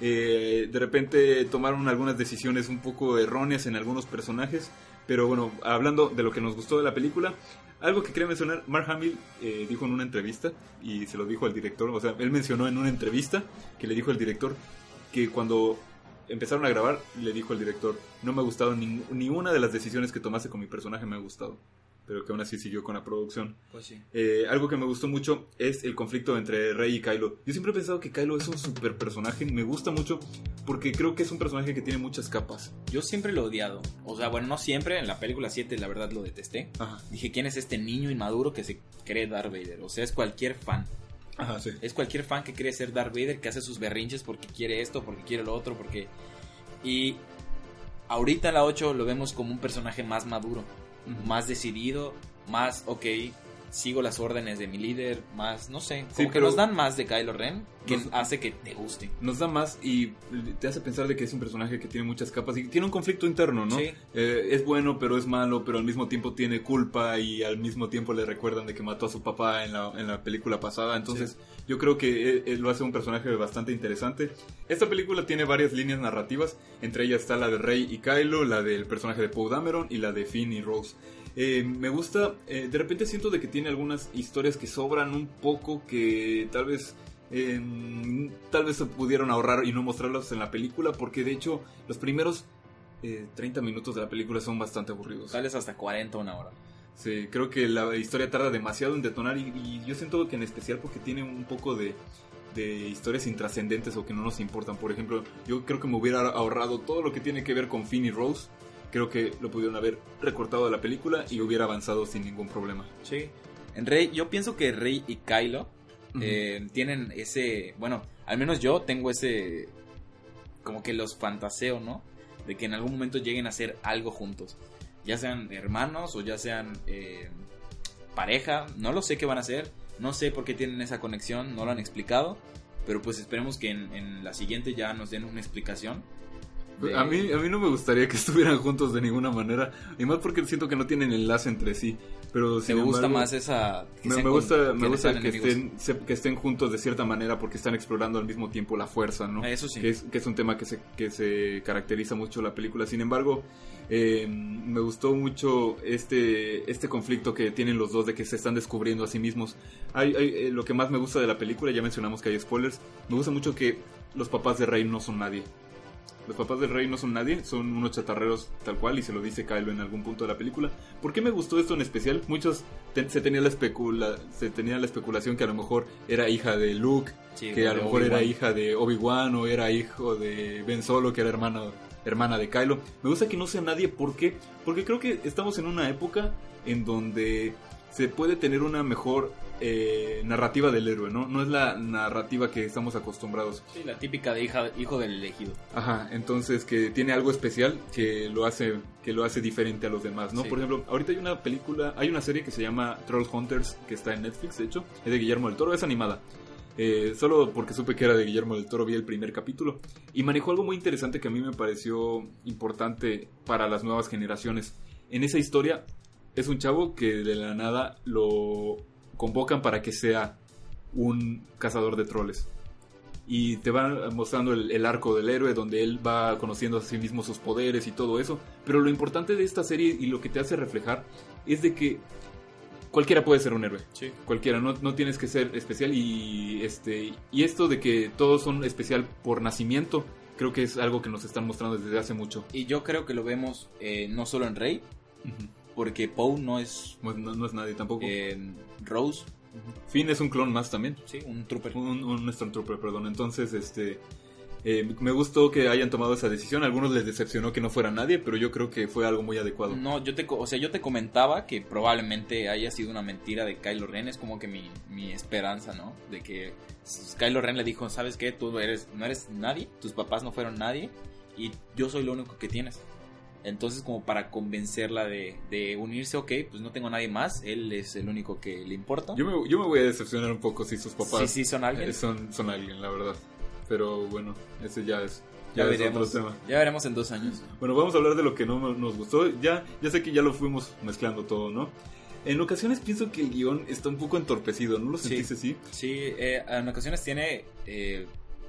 Eh, de repente tomaron algunas decisiones un poco erróneas en algunos personajes. Pero bueno, hablando de lo que nos gustó de la película, algo que quería mencionar, Mark Hamill eh, dijo en una entrevista, y se lo dijo al director, o sea, él mencionó en una entrevista que le dijo al director que cuando empezaron a grabar, le dijo al director, no me ha gustado ni, ni una de las decisiones que tomaste con mi personaje me ha gustado, pero que aún así siguió con la producción. Pues sí. Eh, algo que me gustó mucho es el conflicto entre Rey y Kylo. Yo siempre he pensado que Kylo es un super personaje, me gusta mucho porque creo que es un personaje que tiene muchas capas. Yo siempre lo he odiado. O sea, bueno, no siempre. En la película 7 la verdad lo detesté. Ajá, Dije, ¿quién es este niño inmaduro que se cree Darth Vader? O sea, es cualquier fan. ajá, sí. Es cualquier fan que cree ser Darth Vader, que hace sus berrinches porque quiere esto, porque quiere lo otro, porque... Y ahorita la 8 lo vemos como un personaje más maduro, más decidido, más, ok, sigo las órdenes de mi líder, más, no sé, como Sí, que nos dan más de Kylo Ren, que Nos- hace que te guste. Nos da más y te hace pensar de que es un personaje que tiene muchas capas y tiene un conflicto interno, ¿no? Sí. Eh, es bueno, pero es malo, pero al mismo tiempo tiene culpa y al mismo tiempo le recuerdan de que mató a su papá en la, en la película pasada. Entonces, yo creo que él, él lo hace un personaje bastante interesante. Esta película tiene varias líneas narrativas, entre ellas está la de Rey y Kylo, la del personaje de Poe Dameron y la de Finn y Rose. Eh, me gusta, eh, de repente siento de que tiene algunas historias que sobran un poco, que tal vez eh, tal vez se pudieron ahorrar y no mostrarlas en la película, porque de hecho los primeros eh, 30 minutos de la película son bastante aburridos. Sales hasta 40 una hora. Sí, creo que la historia tarda demasiado en detonar y, y yo siento que en especial porque tiene un poco de, de historias intrascendentes o que no nos importan. Por ejemplo, yo creo que me hubiera ahorrado todo lo que tiene que ver con Finn y Rose. Creo que lo pudieron haber recortado de la película y hubiera avanzado sin ningún problema. Sí. En Rey, yo pienso que Rey y Kylo eh, tienen ese, bueno, al menos yo tengo ese, como que los fantaseo, ¿no? De que en algún momento lleguen a hacer algo juntos. ya sean hermanos o ya sean eh, pareja, no lo sé qué van a hacer, no sé por qué tienen esa conexión, no lo han explicado, pero pues esperemos que en, en la siguiente ya nos den una explicación. De- A mí, a mí no me gustaría que estuvieran juntos de ninguna manera. Y más porque siento que no tienen enlace entre sí. Pero ¿Te sin gusta embargo, más esa... Me, me con- gusta, me que gusta sean que enemigos? estén, se- que estén juntos de cierta manera porque están explorando al mismo tiempo la fuerza, ¿no? Eso sí. Que es, que es un tema que se, que se caracteriza mucho la película. Sin embargo, eh, me gustó mucho este, este conflicto que tienen los dos de que se están descubriendo a sí mismos. Hay, hay, eh, lo que más me gusta de la película, ya mencionamos que hay spoilers, me gusta mucho que los papás de Rey no son nadie. Los papás del rey no son nadie, son unos chatarreros tal cual y se lo dice Kylo en algún punto de la película. ¿Por qué me gustó esto en especial? Muchos te- se tenía la especula se tenía la especulación que a lo mejor era hija de Luke, Sí, que a lo mejor era hija de Obi-Wan o era hijo de Ben Solo, que era hermana hermana de Kylo. Me gusta que no sea nadie, ¿por qué? Porque creo que estamos en una época en donde se puede tener una mejor eh, narrativa del héroe, ¿no? No es la narrativa que estamos acostumbrados. Sí, la típica de hija, hijo del elegido. Ajá, entonces que tiene algo especial que lo hace que lo hace diferente a los demás, ¿no? Sí. Por ejemplo, ahorita hay una película, hay una serie que se llama Troll Hunters que está en Netflix, de hecho, es de Guillermo del Toro, es animada. Eh, solo porque supe que era de Guillermo del Toro vi el primer capítulo y manejó algo muy interesante que a mí me pareció importante para las nuevas generaciones. En esa historia es un chavo que de la nada lo convocan para que sea un cazador de troles y te van mostrando el, el arco del héroe donde él va conociendo a sí mismo sus poderes y todo eso. Pero lo importante de esta serie y lo que te hace reflejar es de que cualquiera puede ser un héroe. Sí. Cualquiera, no, no tienes que ser especial y este y esto de que todos son especial por nacimiento, creo que es algo que nos están mostrando desde hace mucho. Y yo creo que lo vemos eh, no solo en Rey, porque Poe no es Pues no, no es nadie tampoco. eh, Rose, Finn es un clon más también. sí, un trooper. Un, un Stormtrooper, perdón. Entonces, este. eh, me gustó que hayan tomado esa decisión. A algunos les decepcionó que no fuera nadie, pero yo creo que fue algo muy adecuado. No, yo te, o sea, yo te comentaba que probablemente haya sido una mentira de Kylo Ren, es como que mi, mi esperanza, ¿no? De que Kylo Ren le dijo, ¿sabes qué? Tú eres, no eres nadie, tus papás no fueron nadie y yo soy lo único que tienes. Entonces, como para convencerla de, de unirse, ok, pues no tengo nadie más, él es el único que le importa. Yo me, yo me voy a decepcionar un poco si sus papás sí, sí, son alguien. eh, son, son alguien, la verdad. Pero bueno, ese ya es, ya ya veremos. Ya veremos en dos años. Bueno, vamos a hablar de lo que no nos gustó. Ya, ya sé que ya lo fuimos mezclando todo, ¿no? En ocasiones pienso que el guion está un poco entorpecido, ¿no lo Sí. sentiste así? Sí, eh, en ocasiones tiene eh,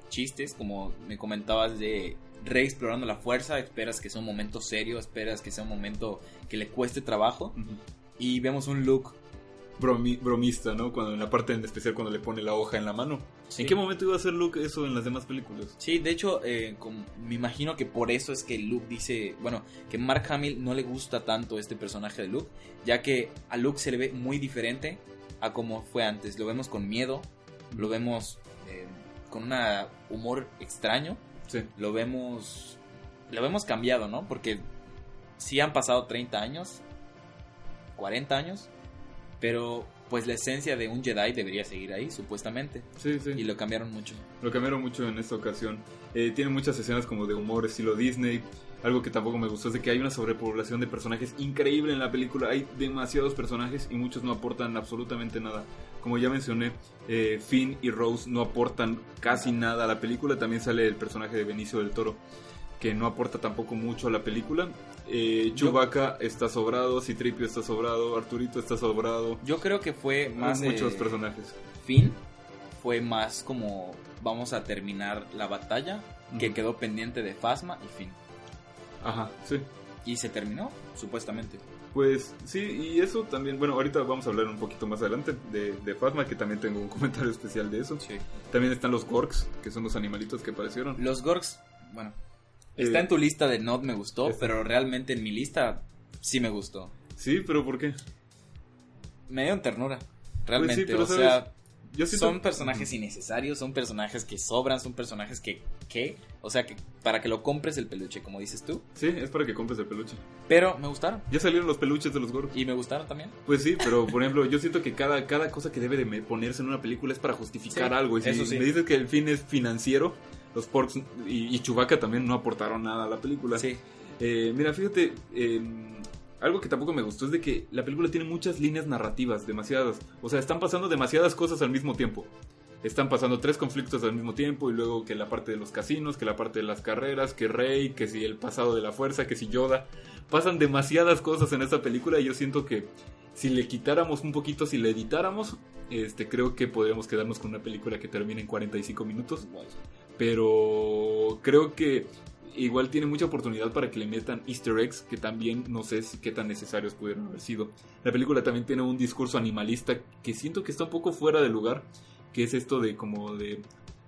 chistes, como me comentabas, de Rey explorando la fuerza, esperas que sea un momento serio, esperas que sea un momento que le cueste trabajo, y vemos un look. Bromi- bromista, ¿no? Cuando en la parte en especial cuando le pone la hoja en la mano. Sí. ¿En qué momento iba a hacer Luke eso en las demás películas? Sí, de hecho, eh, me imagino que por eso es que Luke dice, bueno, que Mark Hamill no le gusta tanto este personaje de Luke, ya que a Luke se le ve muy diferente a como fue antes. Lo vemos con miedo, lo vemos eh, con un humor extraño, Sí. lo vemos lo vemos cambiado, ¿no? Porque sí han pasado 30 años, 40 años, pero pues la esencia de un Jedi debería seguir ahí, supuestamente, Sí, sí. y lo cambiaron mucho. Lo cambiaron mucho en esta ocasión. Eh, tiene muchas escenas como de humor, estilo Disney. Algo que tampoco me gustó es de que hay una sobrepoblación de personajes increíble en la película. Hay demasiados personajes y muchos no aportan absolutamente nada. Como ya mencioné, eh, Finn y Rose no aportan casi nada a la película. También sale el personaje de Benicio del Toro, que no aporta tampoco mucho a la película. Eh, Yo- Chewbacca está sobrado, Citripio está sobrado, Arturito está sobrado. Yo creo que fue más muchos eh, personajes. Finn fue más como vamos a terminar la batalla que quedó pendiente de Phasma y Finn. Ajá, sí. Y se terminó, supuestamente. Pues sí, y eso también, bueno, ahorita vamos a hablar un poquito más adelante de, de Phasma, que también tengo un comentario especial de eso. Sí. También están los Gorks, que son los animalitos que aparecieron. Los Gorks, bueno, está Eh, en tu lista de not me gustó, está. pero realmente en mi lista sí me gustó. Sí, pero ¿por qué? Me dieron ternura, realmente. Pues pero o sabes, sea, Yo siento- son personajes innecesarios, son personajes que sobran, son personajes que, ¿qué? O sea, que para que lo compres el peluche, como dices tú. Sí, es para que compres el peluche. Pero me gustaron. Ya salieron los peluches de los Gorks. Y me gustaron también. Pues sí, pero por ejemplo, yo siento que cada, cada cosa que debe de ponerse en una película es para justificar Sí, algo. Y si eso sí. me dices que el fin es financiero, los Porks y, y Chewbacca también no aportaron nada a la película. Sí. Eh, mira, fíjate, eh, algo que tampoco me gustó es de que la película tiene muchas líneas narrativas, demasiadas. O sea, están pasando demasiadas cosas al mismo tiempo. Están pasando tres conflictos al mismo tiempo y luego que la parte de los casinos, que la parte de las carreras, que Rey, que si el pasado de la fuerza, que si Yoda. Pasan demasiadas cosas en esta película y yo siento que si le quitáramos un poquito, si le editáramos, este, creo que podríamos quedarnos con una película que termine en 45 minutos. Pero creo que igual tiene mucha oportunidad para que le metan easter eggs que también no sé qué tan necesarios pudieron haber sido. La película también tiene un discurso animalista que siento que está un poco fuera de lugar, que es esto de como de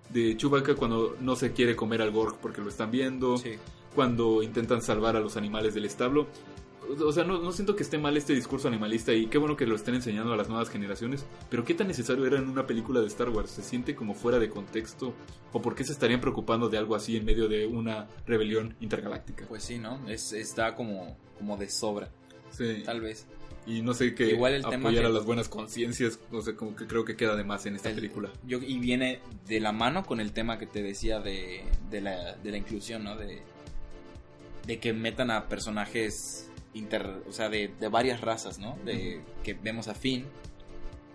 de Chewbacca cuando no se quiere comer al Gorg porque lo están viendo, Sí. cuando intentan salvar a los animales del establo. O sea, no, no siento que esté mal este discurso animalista y qué bueno que lo estén enseñando a las nuevas generaciones, pero qué tan necesario era en una película de Star Wars, se siente como fuera de contexto o por qué se estarían preocupando de algo así en medio de una rebelión intergaláctica. Pues sí, ¿no? Es, está como, como de sobra, Sí. tal vez. Y no sé qué Igual el tema apoyar que- a las buenas conciencias, o sea, como que creo que queda de más en esta El- película. Yo, y viene de la mano con el tema que te decía de, de, la, de la inclusión, ¿no? De, de que metan a personajes inter, o sea, de, de varias razas, ¿no? De que vemos a Finn,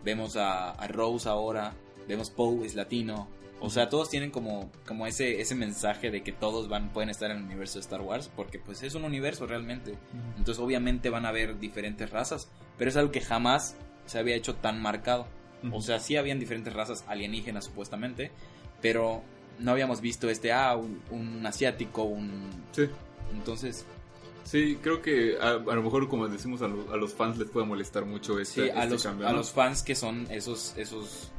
vemos a, a Rose ahora, vemos Poe es latino. O sea, todos tienen como, como ese, ese mensaje de que todos van, pueden estar en el universo de Star Wars, porque pues es un universo realmente. Entonces obviamente van a haber diferentes razas, pero es algo que jamás se había hecho tan marcado. O sea, sí habían diferentes razas alienígenas supuestamente, pero no habíamos visto este, ah, un, un asiático, un... Sí. Entonces, Sí, creo que a, a lo mejor como decimos a, lo- a los fans les puede molestar mucho este, sí, a, este los, cambio, a los fans que son esos, esos,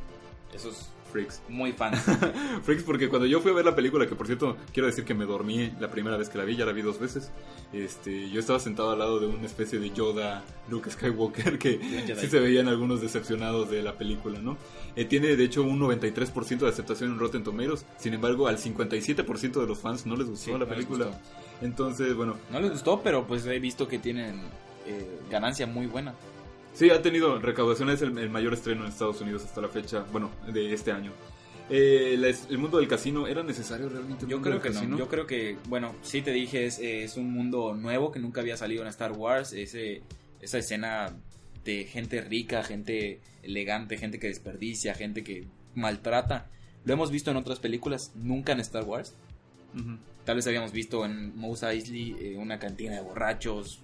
esos freaks. muy fans. Freaks porque cuando yo fui a ver la película, que por cierto quiero decir que me dormí la primera vez que la vi, ya la vi dos veces, este, yo estaba sentado al lado de una especie de Yoda, Luke Skywalker, que sí se veían algunos decepcionados de la película, ¿no? Eh, tiene de hecho un 93% de aceptación en Rotten Tomatoes, sin embargo al 57% de los fans no les gustó Sí, la no película. gustó. Entonces, bueno, No les gustó, pero pues he visto que tienen eh, ganancia muy buena. Sí, ha tenido recaudación, es el, el mayor estreno en Estados Unidos hasta la fecha, bueno, de este año. Eh, la- el mundo del casino, ¿era necesario realmente? Yo creo que casino? no. Yo creo que, bueno, sí te dije, es, es un mundo nuevo que nunca había salido en Star Wars. Ese, esa escena de gente rica, gente elegante, gente que desperdicia, gente que maltrata. Lo hemos visto en otras películas, nunca en Star Wars. Ujú. Tal vez habíamos visto en Mos Eisley eh, una cantina de borrachos,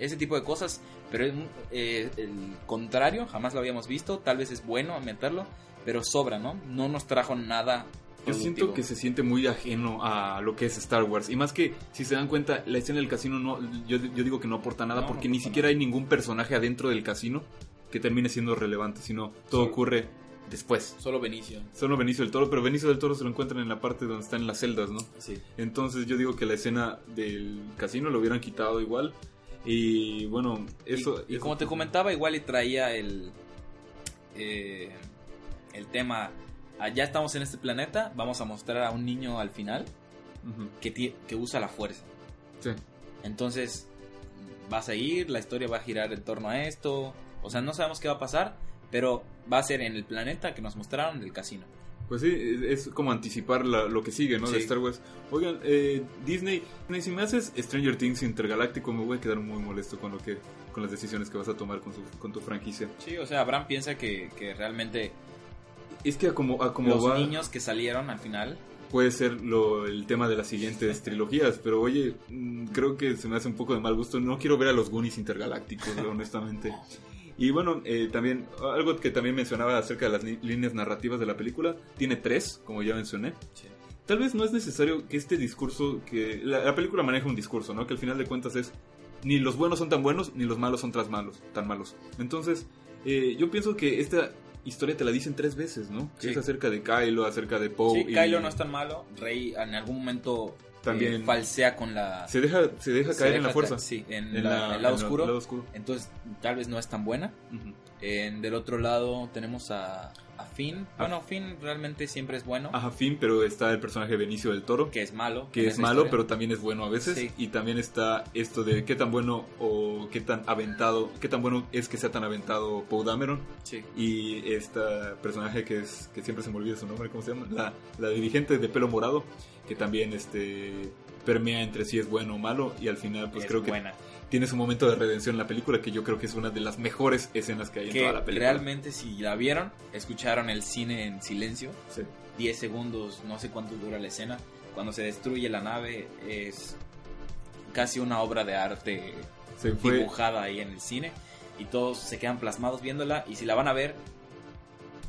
ese tipo de cosas, pero eh, el contrario, jamás lo habíamos visto. Tal vez es bueno meterlo, pero sobra, ¿no? No nos trajo nada. Yo siento que se siente muy ajeno a lo que es Star Wars. Y más que, si se dan cuenta, la escena del casino no, yo, yo digo que no aporta nada No, porque no ni siquiera nada. hay ningún personaje adentro del casino que termine siendo relevante, sino todo Sí. ocurre después. Solo Benicio. Solo Benicio del Toro, pero Benicio del Toro se lo encuentran en la parte donde están las celdas, ¿no? Sí. Entonces yo digo que la escena del casino lo hubieran quitado igual. Y bueno, eso... y, y eso- como te comentaba, igual y traía el, eh, el tema, ah, ya estamos en este planeta, vamos a mostrar a un niño al final que, que usa la fuerza. Sí. Entonces, vas a ir, la historia va a girar en torno a esto, o sea, no sabemos qué va a pasar, pero va a ser en el planeta que nos mostraron del casino. Pues sí, es como anticipar la- lo que sigue, ¿no? De. Star Wars. Oigan, eh, Disney, Disney, si me haces Stranger Things intergaláctico, me voy a quedar muy molesto con lo que, con las decisiones que vas a tomar con, su- con tu franquicia. Sí, o sea, Abraham piensa que, que realmente Es que a como, a como los va, niños que salieron al final puede ser lo, el tema de las siguientes trilogías, pero oye, mm, creo que se me hace un poco de mal gusto. No quiero ver a los Goonies intergalácticos, honestamente. Y bueno, eh, también, algo que también mencionaba acerca de las líneas narrativas de la película, tiene tres, como ya mencioné. Tal vez no es necesario que este discurso, que la, la película maneja un discurso, ¿no? Que al final de cuentas es, ni los buenos son tan buenos, ni los malos son tan malos. Tan malos. Entonces, eh, yo pienso que esta historia te la dicen tres veces, ¿no? Que es acerca de Kylo, acerca de Poe. Sí, y Kylo no es tan malo. Rey en algún momento También- también falsea con la. Se deja, se deja se caer en deja la fuerza. Sí, en, En la- la- el lado en oscuro. lado oscuro. Entonces, tal vez no es tan buena. En- del otro lado tenemos a, a Finn. Bueno, Finn realmente siempre es bueno. Ajá, fin, pero está el personaje de Benicio del Toro. Que es malo. que es malo, historia. pero también es bueno a veces. Sí. Y también está esto de qué tan bueno o qué tan aventado, qué tan bueno es que sea tan aventado Poe Dameron. Sí. Y esta personaje que es que siempre se me olvida su nombre, ¿cómo se llama? La, la dirigente de pelo morado, que también este permea entre si es bueno o malo y al final pues es creo que buena. Tiene su momento de redención en la película, que yo creo que es una de las mejores escenas que hay en Que toda la película. realmente si la vieron, escucharon el cine en silencio, Sí. 10 segundos, no sé cuánto dura la escena, cuando se destruye la nave es casi una obra de arte Se dibujada ahí en el cine y todos se quedan plasmados viéndola y si la van a ver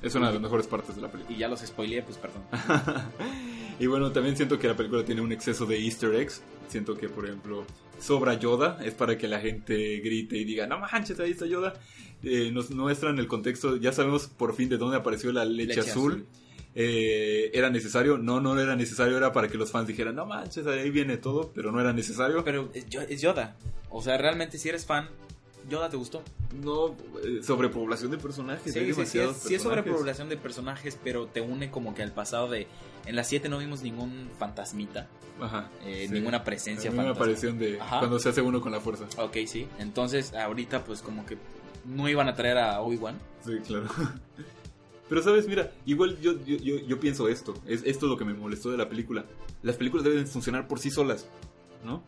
es una de las mejores partes de la película. y ya los spoileé, pues perdón. y bueno, también siento que la película tiene un exceso de easter eggs. Siento que, por ejemplo, sobra Yoda. Es para que la gente grite y diga, no manches, ahí está Yoda. Eh, nos muestran el contexto. Ya sabemos por fin de dónde apareció la leche, Leche azul. azul. Eh, ¿Era necesario? No, no era necesario. Era para que los fans dijeran, no manches, ahí viene todo. Pero no era necesario. Pero es Yo- es Yoda. O sea, realmente si eres fan, Yoda te gustó. No, eh, sobrepoblación de personajes. Sí, hay sí, sí, es, demasiados sí es personajes. sobrepoblación de personajes, pero te une como que al pasado de... En las 7 no vimos ningún fantasmita, Ajá. eh, sí. ninguna presencia Ninguna aparición de Ajá. cuando se hace uno con la fuerza. Ok, sí. Entonces, ahorita pues como que no iban a traer a Obi-Wan. Sí, claro. Pero sabes, mira, igual yo, yo, yo, yo pienso esto. Es, esto es lo que me molestó de la película. Las películas deben funcionar por sí solas, ¿no?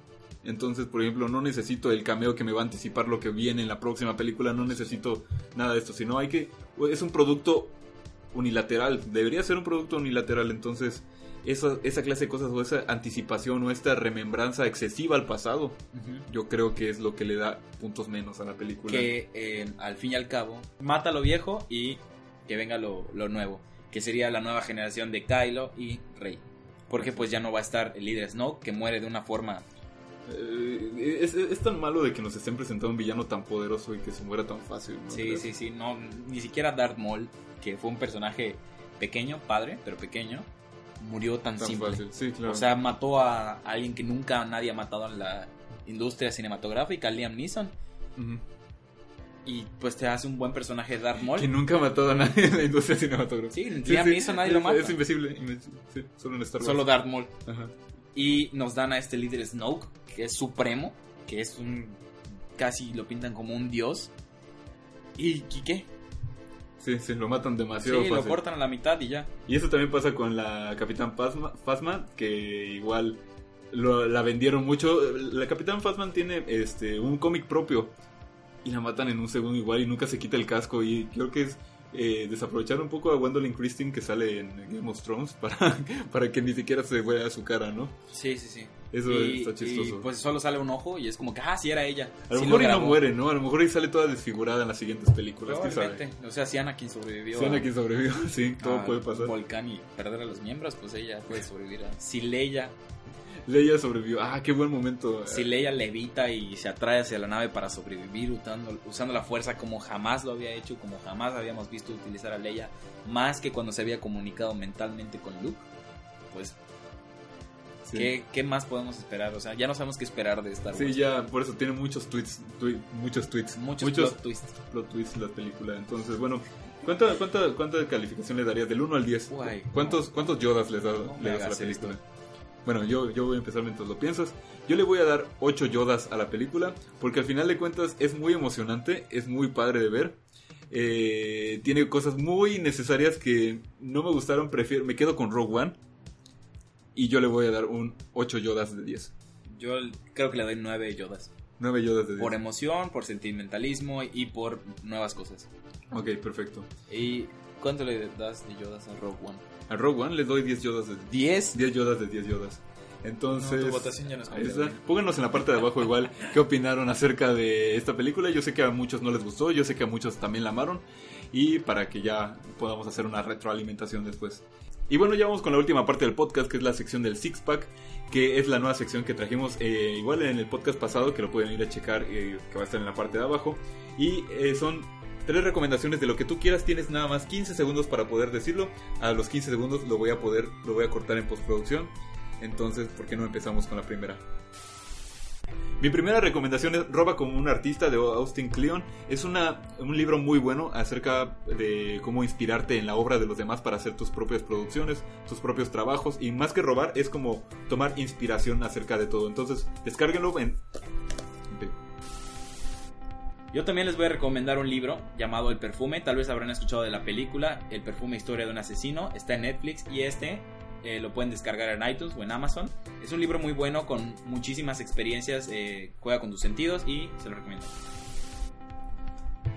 Entonces, por ejemplo, no necesito el cameo que me va a anticipar lo que viene en la próxima película. No necesito nada de esto. Sino hay que... Es un producto unilateral. Debería ser un producto unilateral. Entonces, esa, esa clase de cosas o esa anticipación o esta remembranza excesiva al pasado, yo creo que es lo que le da puntos menos a la película. Que eh, al fin y al cabo mata lo viejo y que venga lo, lo nuevo. Que sería la nueva generación de Kylo y Rey. Porque pues ya no va a estar el líder Snoke que muere de una forma... Eh, es, es tan malo de que nos estén presentando un villano tan poderoso y que se muera tan fácil. ¿no? Sí, sí, sí. No, ni siquiera Darth Maul, que fue un personaje pequeño, padre, pero pequeño, murió tan, Tan simple. fácil, sí, claro. O sea, mató a alguien que nunca nadie ha matado en la industria cinematográfica, Liam Neeson. Y pues te hace un buen personaje Darth Maul. que nunca ha matado a nadie en la industria cinematográfica. Sí, Liam Neeson nadie lo es, mata. Es invisible, sí, solo en Star Wars. Solo Darth Maul. Ajá. Y nos dan a este líder Snoke, que es supremo, que es un... casi lo pintan como un dios. ¿Y, ¿y qué? Sí, sí, lo matan Sí, demasiado lo fácil. cortan a la mitad y ya. Y eso también pasa con la Capitán Phasma, Phasma, que igual lo- la vendieron mucho. La Capitán Phasma tiene este un cómic propio y la matan en un segundo igual y nunca se quita el casco y creo que es eh, desaprovechar un poco a Gwendolyn Christine que sale en Game of Thrones para, para que ni siquiera se vea su cara, ¿no? Sí, sí, sí. Eso y, está chistoso. y, pues solo sale un ojo y es como que, ah, sí era ella. a lo Sí mejor y no muere, ¿no? A lo mejor ahí sale toda desfigurada en las siguientes películas, ¿quién sabe? O sea, si Anakin sobrevivió Si Anakin sobrevivió, sí, todo puede pasar. volcán y perder a los miembros, pues ella puede sobrevivir. A... Si Leia, sobrevivió. Ah, qué buen momento. si Leia levita y se atrae hacia la nave para sobrevivir usando, usando la fuerza como jamás lo había hecho, como jamás habíamos visto utilizar a Leia, más que cuando se había comunicado mentalmente con Luke, pues Sí. ¿qué, qué más podemos esperar? O sea, ya no sabemos qué esperar de Wars. Sí, ya, por eso tiene muchos tweets, tui- muchos tweets, Muchos, muchos plot twists. plot twists la película. Entonces, bueno, ¿cuánta, cuánta, cuánta calificación le darías del 1 al 10? Guay. ¿Cuántos, ¿Cuántos Yodas les, da- No me le das a la película? esto. Bueno, yo, yo voy a empezar mientras lo piensas. Yo le voy a dar 8 Yodas a la película, porque al final de cuentas es muy emocionante, es muy padre de ver. Eh, tiene cosas muy necesarias que no me gustaron, prefiero, me quedo con Rogue One. Y yo le voy a dar un 8 Yodas de 10. Yo creo que le doy nueve Yodas. 9 Yodas de 10. Por emoción, por sentimentalismo y por nuevas cosas. Ok, perfecto. ¿Y cuánto le das de Yodas a Rogue One? A Rogue One les doy 10 Yodas de 10. 10 Yodas de 10 Yodas. Entonces, No, tu votación ya no es ahí confiable. está. Pónganos en la parte de abajo igual qué opinaron acerca de esta película. Yo sé que a muchos no les gustó, yo sé que a muchos también la amaron. Y para que ya podamos hacer una retroalimentación después. Y bueno, ya vamos con la última parte del podcast, que es la sección del Six Pack, que es la nueva sección que trajimos eh, igual en el podcast pasado, que lo pueden ir a checar, eh, que va a estar en la parte de abajo. Y eh, son tres recomendaciones de lo que tú quieras. Tienes nada más 15 segundos para poder decirlo. A los 15 segundos lo voy a poder, lo voy a cortar en postproducción. Entonces, ¿por qué no empezamos con la primera? Mi primera recomendación es Roba como un artista de Austin Kleon. Es una, un libro muy bueno acerca de cómo inspirarte en la obra de los demás para hacer tus propias producciones, tus propios trabajos. Y más que robar, es como tomar inspiración acerca de todo. Entonces, descárguenlo en... Yo también les voy a recomendar un libro llamado El perfume. Tal vez habrán escuchado de la película El perfume historia de un asesino. Está en Netflix y este eh, lo pueden descargar en iTunes o en Amazon. Es un libro muy bueno con muchísimas experiencias, eh, juega con tus sentidos y se lo recomiendo.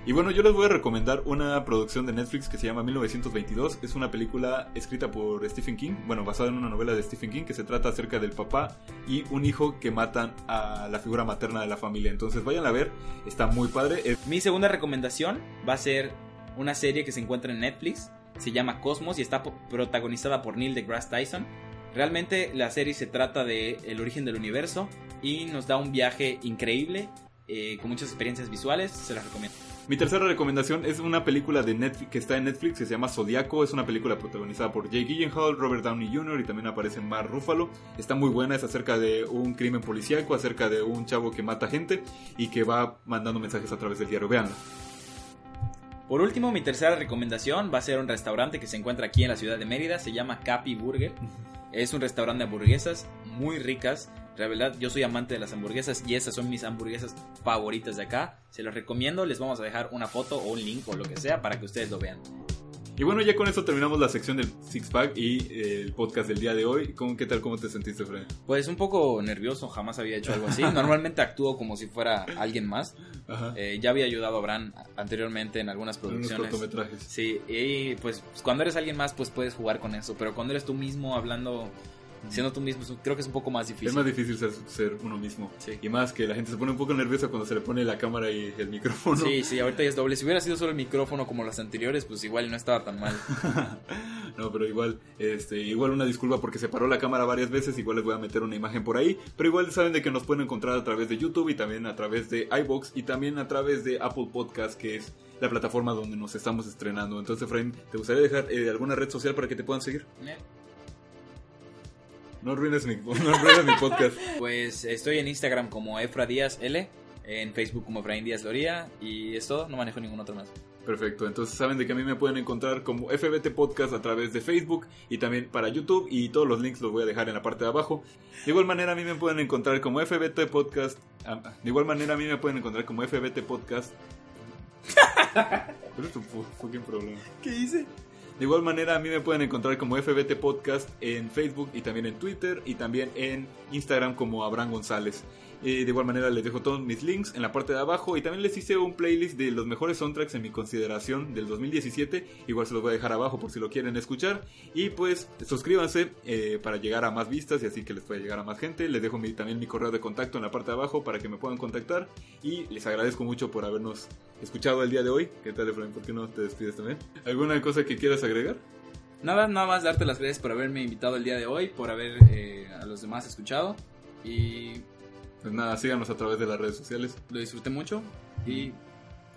Y bueno, yo les voy a recomendar una producción de Netflix que se llama 1922. Es una película escrita por Stephen King, bueno, basada en una novela de Stephen King que se trata acerca del papá y un hijo que matan a la figura materna de la familia. Entonces vayan a ver, está muy padre. Mi segunda recomendación va a ser una serie que se encuentra en Netflix. Se llama Cosmos y está protagonizada por Neil deGrasse Tyson. Realmente la serie se trata de el origen del universo y nos da un viaje increíble eh, con muchas experiencias visuales. Se las recomiendo. Mi tercera recomendación es una película de Netflix que está en Netflix que se llama Zodiaco. Es una película protagonizada por Jake Gyllenhaal, Robert Downey Jr. y también aparece Mark Ruffalo. Está muy buena, es acerca de un crimen policíaco, acerca de un chavo que mata gente y que va mandando mensajes a través del diario. Veanla. Por último, mi tercera recomendación va a ser un restaurante que se encuentra aquí en la ciudad de Mérida. Se llama Capi Burger. Es un restaurante de hamburguesas muy ricas. La verdad, yo soy amante de las hamburguesas y esas son mis hamburguesas favoritas de acá. Se los recomiendo. Les vamos a dejar una foto o un link o lo que sea para que ustedes lo vean. Y bueno, ya con eso terminamos la sección del Six Pack y eh, el podcast del día de hoy. ¿Cómo, ¿Qué tal? ¿Cómo te sentiste, Fred? Pues un poco nervioso, jamás había hecho algo así. Normalmente actúo como si fuera alguien más. Ajá. Eh, ya había ayudado a Bran anteriormente en algunas producciones. cortometrajes. Sí, y pues cuando eres alguien más, pues puedes jugar con eso. Pero cuando eres tú mismo hablando, siendo tú mismo, creo que es un poco más difícil. Es más difícil ser, ser uno mismo. Sí. Y más que la gente se pone un poco nerviosa cuando se le pone la cámara y el micrófono. Sí, sí, ahorita ya es doble. Si hubiera sido solo el micrófono como los anteriores, pues igual no estaba tan mal. no, pero igual, este, igual una disculpa porque se paró la cámara varias veces, igual les voy a meter una imagen por ahí, pero igual saben de que nos pueden encontrar a través de YouTube y también a través de iBox y también a través de Apple Podcast, que es la plataforma donde nos estamos estrenando. Entonces, Efraín, ¿te gustaría dejar eh, alguna red social para que te puedan seguir? No arruines mi, no arruines mi podcast. Pues estoy en Instagram como Efra Díaz L, en Facebook como Efraín Díaz Loría y es todo, no manejo ningún otro más. Perfecto, entonces saben de que a mí me pueden encontrar como FBT Podcast a través de Facebook y también para YouTube y todos los links los voy a dejar en la parte de abajo. De igual manera a mí me pueden encontrar como FBT Podcast. ah, De igual manera a mí me pueden encontrar como FBT Podcast. ¿Cuál es tu fu- fucking problema? ¿Qué hice? De igual manera a mí me pueden encontrar como FBT Podcast en Facebook y también en Twitter y también en Instagram como Abraham González. Eh, de igual manera les dejo todos mis links en la parte de abajo y también les hice un playlist de los mejores soundtracks en mi consideración del 2017. Igual se los voy a dejar abajo por si lo quieren escuchar. Y pues suscríbanse eh, para llegar a más vistas y así que les pueda llegar a más gente. Les dejo también mi correo de contacto en la parte de abajo para que me puedan contactar. Y les agradezco mucho por habernos escuchado el día de hoy. ¿Qué tal, Efraín? ¿Por qué no te despides también? ¿Alguna cosa que quieras agregar? Nada, nada más darte las gracias por haberme invitado el día de hoy, por haber eh, a los demás escuchado y Pues nada, síganos a través de las redes sociales lo disfruté mucho y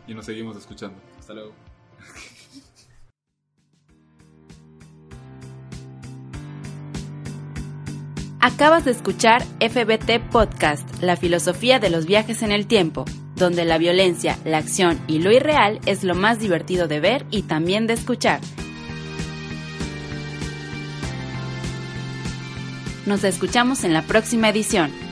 y nos seguimos escuchando. hasta luego. Acabas de escuchar FBT Podcast, la filosofía de los viajes en el tiempo, donde la violencia, la acción y lo irreal es lo más divertido de ver y también de escuchar. Nos escuchamos en la próxima edición.